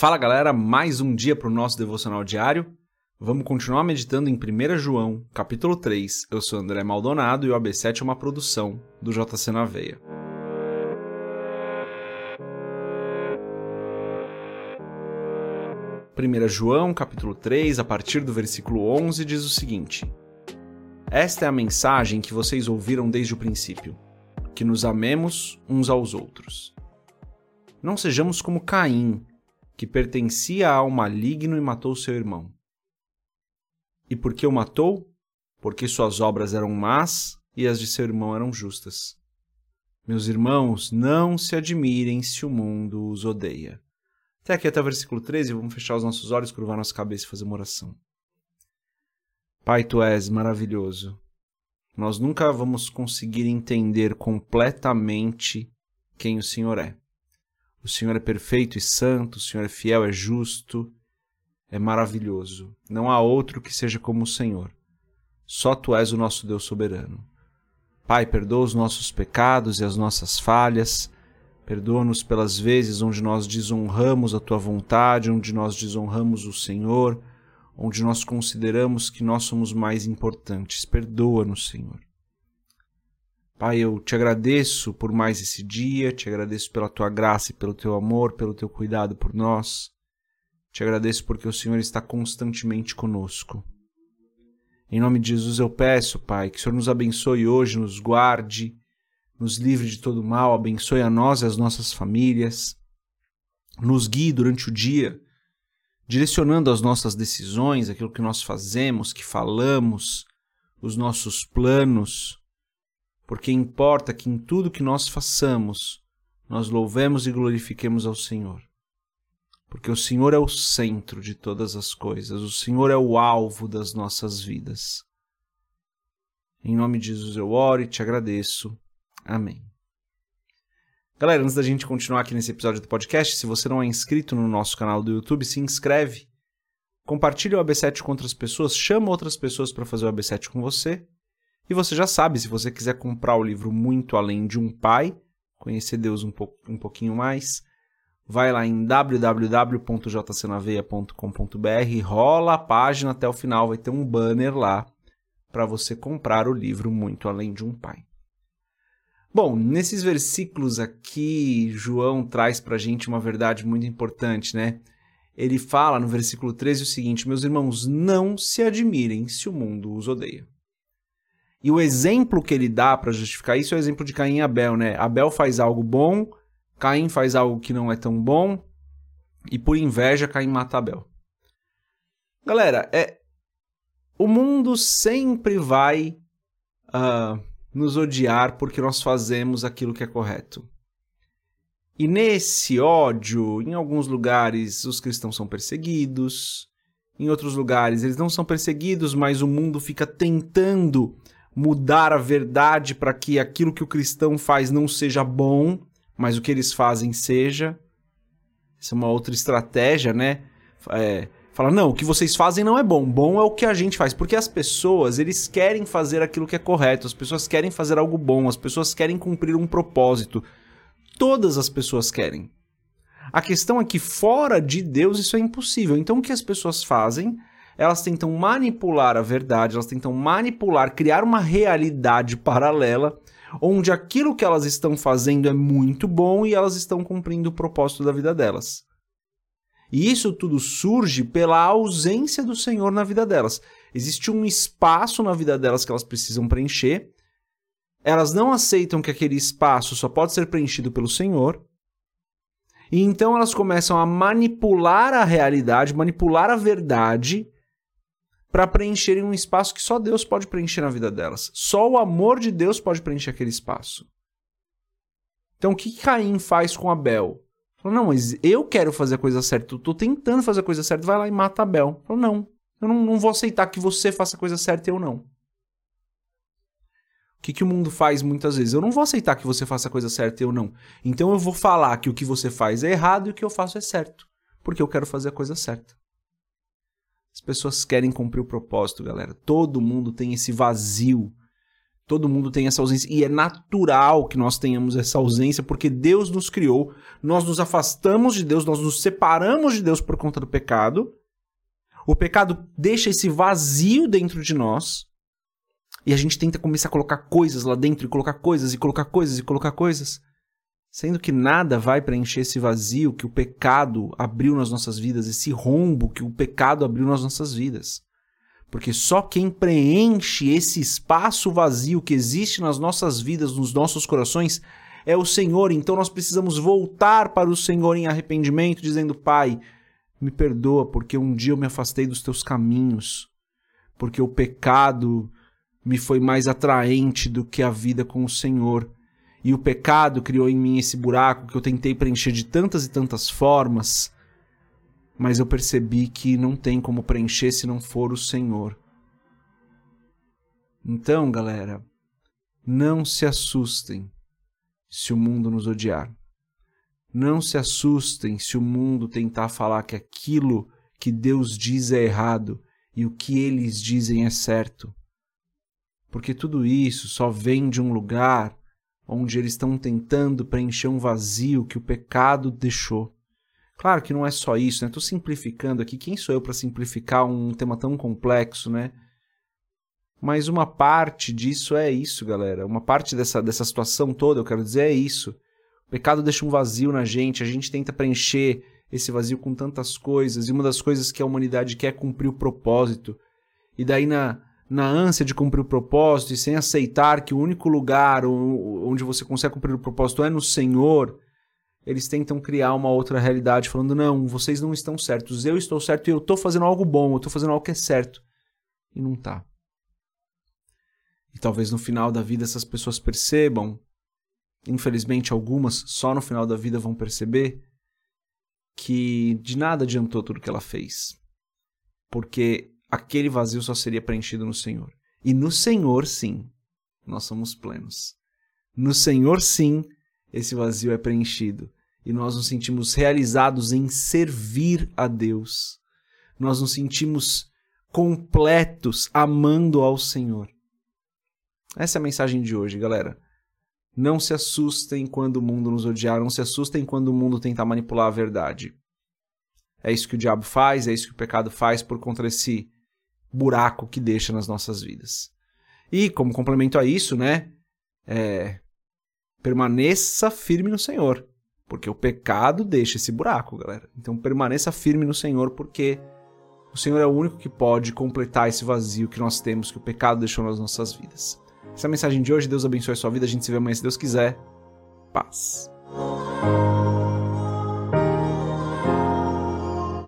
Fala galera, mais um dia para o nosso devocional diário. Vamos continuar meditando em 1 João, capítulo 3. Eu sou André Maldonado e o AB7 é uma produção do JC na Veia. João, capítulo 3, a partir do versículo 11, diz o seguinte: Esta é a mensagem que vocês ouviram desde o princípio, que nos amemos uns aos outros. Não sejamos como Caim, que pertencia ao maligno e matou seu irmão. E por que o matou? Porque suas obras eram más e as de seu irmão eram justas. Meus irmãos, não se admirem se o mundo os odeia. Até aqui, até o versículo 13, vamos fechar os nossos olhos, curvar nossa cabeça e fazer uma oração. Pai, tu és maravilhoso. Nós nunca vamos conseguir entender completamente quem o Senhor é. O Senhor é perfeito e santo, o Senhor é fiel, é justo, é maravilhoso. Não há outro que seja como o Senhor. Só tu és o nosso Deus soberano. Pai, perdoa os nossos pecados e as nossas falhas. Perdoa-nos pelas vezes onde nós desonramos a tua vontade, onde nós desonramos o Senhor, onde nós consideramos que nós somos mais importantes. Perdoa-nos, Senhor. Pai, eu te agradeço por mais esse dia, te agradeço pela tua graça e pelo teu amor, pelo teu cuidado por nós. Te agradeço porque o Senhor está constantemente conosco. Em nome de Jesus eu peço, Pai, que o Senhor nos abençoe hoje, nos guarde, nos livre de todo mal, abençoe a nós e as nossas famílias, nos guie durante o dia, direcionando as nossas decisões, aquilo que nós fazemos, que falamos, os nossos planos porque importa que em tudo que nós façamos, nós louvemos e glorifiquemos ao Senhor. Porque o Senhor é o centro de todas as coisas, o Senhor é o alvo das nossas vidas. Em nome de Jesus eu oro e te agradeço. Amém. Galera, antes da gente continuar aqui nesse episódio do podcast, se você não é inscrito no nosso canal do YouTube, se inscreve. Compartilhe o AB7 com outras pessoas, chama outras pessoas para fazer o AB7 com você. E você já sabe, se você quiser comprar o livro Muito Além de um Pai, conhecer Deus um, po um pouquinho mais, vai lá em www.jcnaveia.com.br, rola a página até o final, vai ter um banner lá para você comprar o livro Muito Além de um Pai. Bom, nesses versículos aqui, João traz para a gente uma verdade muito importante, né? Ele fala no versículo 13 o seguinte: Meus irmãos, não se admirem se o mundo os odeia. E o exemplo que ele dá para justificar isso é o exemplo de Caim e Abel, né? Abel faz algo bom, Caim faz algo que não é tão bom, e por inveja Caim mata Abel. Galera, é o mundo sempre vai uh, nos odiar porque nós fazemos aquilo que é correto. E nesse ódio, em alguns lugares os cristãos são perseguidos, em outros lugares eles não são perseguidos, mas o mundo fica tentando mudar a verdade para que aquilo que o cristão faz não seja bom, mas o que eles fazem seja. Essa é uma outra estratégia, né? É, fala, não, o que vocês fazem não é bom, bom é o que a gente faz. Porque as pessoas, eles querem fazer aquilo que é correto, as pessoas querem fazer algo bom, as pessoas querem cumprir um propósito. Todas as pessoas querem. A questão é que fora de Deus isso é impossível. Então o que as pessoas fazem elas tentam manipular a verdade, elas tentam manipular, criar uma realidade paralela onde aquilo que elas estão fazendo é muito bom e elas estão cumprindo o propósito da vida delas. E isso tudo surge pela ausência do Senhor na vida delas. Existe um espaço na vida delas que elas precisam preencher. Elas não aceitam que aquele espaço só pode ser preenchido pelo Senhor. E então elas começam a manipular a realidade, manipular a verdade para preencherem um espaço que só Deus pode preencher na vida delas. Só o amor de Deus pode preencher aquele espaço. Então o que Caim faz com Abel? Falou, não, mas eu quero fazer a coisa certa, eu tô tentando fazer a coisa certa, vai lá e mata Abel. Falou, não, eu não, não vou aceitar que você faça a coisa certa e eu não. O que, que o mundo faz muitas vezes? Eu não vou aceitar que você faça a coisa certa e eu não. Então eu vou falar que o que você faz é errado e o que eu faço é certo. Porque eu quero fazer a coisa certa. As pessoas querem cumprir o propósito, galera. Todo mundo tem esse vazio. Todo mundo tem essa ausência e é natural que nós tenhamos essa ausência porque Deus nos criou, nós nos afastamos de Deus, nós nos separamos de Deus por conta do pecado. O pecado deixa esse vazio dentro de nós e a gente tenta começar a colocar coisas lá dentro, e colocar coisas, e colocar coisas, e colocar coisas. Sendo que nada vai preencher esse vazio que o pecado abriu nas nossas vidas, esse rombo que o pecado abriu nas nossas vidas. Porque só quem preenche esse espaço vazio que existe nas nossas vidas, nos nossos corações, é o Senhor. Então nós precisamos voltar para o Senhor em arrependimento, dizendo: Pai, me perdoa porque um dia eu me afastei dos teus caminhos, porque o pecado me foi mais atraente do que a vida com o Senhor. E o pecado criou em mim esse buraco que eu tentei preencher de tantas e tantas formas, mas eu percebi que não tem como preencher se não for o Senhor. Então, galera, não se assustem se o mundo nos odiar. Não se assustem se o mundo tentar falar que aquilo que Deus diz é errado e o que eles dizem é certo porque tudo isso só vem de um lugar onde eles estão tentando preencher um vazio que o pecado deixou. Claro que não é só isso, né? Estou simplificando aqui. Quem sou eu para simplificar um tema tão complexo, né? Mas uma parte disso é isso, galera. Uma parte dessa, dessa situação toda, eu quero dizer, é isso. O pecado deixa um vazio na gente, a gente tenta preencher esse vazio com tantas coisas, e uma das coisas que a humanidade quer é cumprir o propósito. E daí, na, na ânsia de cumprir o propósito e sem aceitar que o único lugar onde você consegue cumprir o propósito é no Senhor, eles tentam criar uma outra realidade, falando: não, vocês não estão certos, eu estou certo e eu estou fazendo algo bom, eu estou fazendo algo que é certo. E não está. E talvez no final da vida essas pessoas percebam, infelizmente algumas só no final da vida vão perceber, que de nada adiantou tudo que ela fez. Porque aquele vazio só seria preenchido no Senhor. E no Senhor, sim, nós somos plenos. No Senhor, sim, esse vazio é preenchido. E nós nos sentimos realizados em servir a Deus. Nós nos sentimos completos amando ao Senhor. Essa é a mensagem de hoje, galera. Não se assustem quando o mundo nos odiar, não se assustem quando o mundo tentar manipular a verdade. É isso que o diabo faz, é isso que o pecado faz por conta desse buraco que deixa nas nossas vidas. E, como complemento a isso, né, é, permaneça firme no Senhor, porque o pecado deixa esse buraco, galera. Então, permaneça firme no Senhor, porque o Senhor é o único que pode completar esse vazio que nós temos, que o pecado deixou nas nossas vidas. Essa é a mensagem de hoje. Deus abençoe a sua vida. A gente se vê amanhã, se Deus quiser. Paz.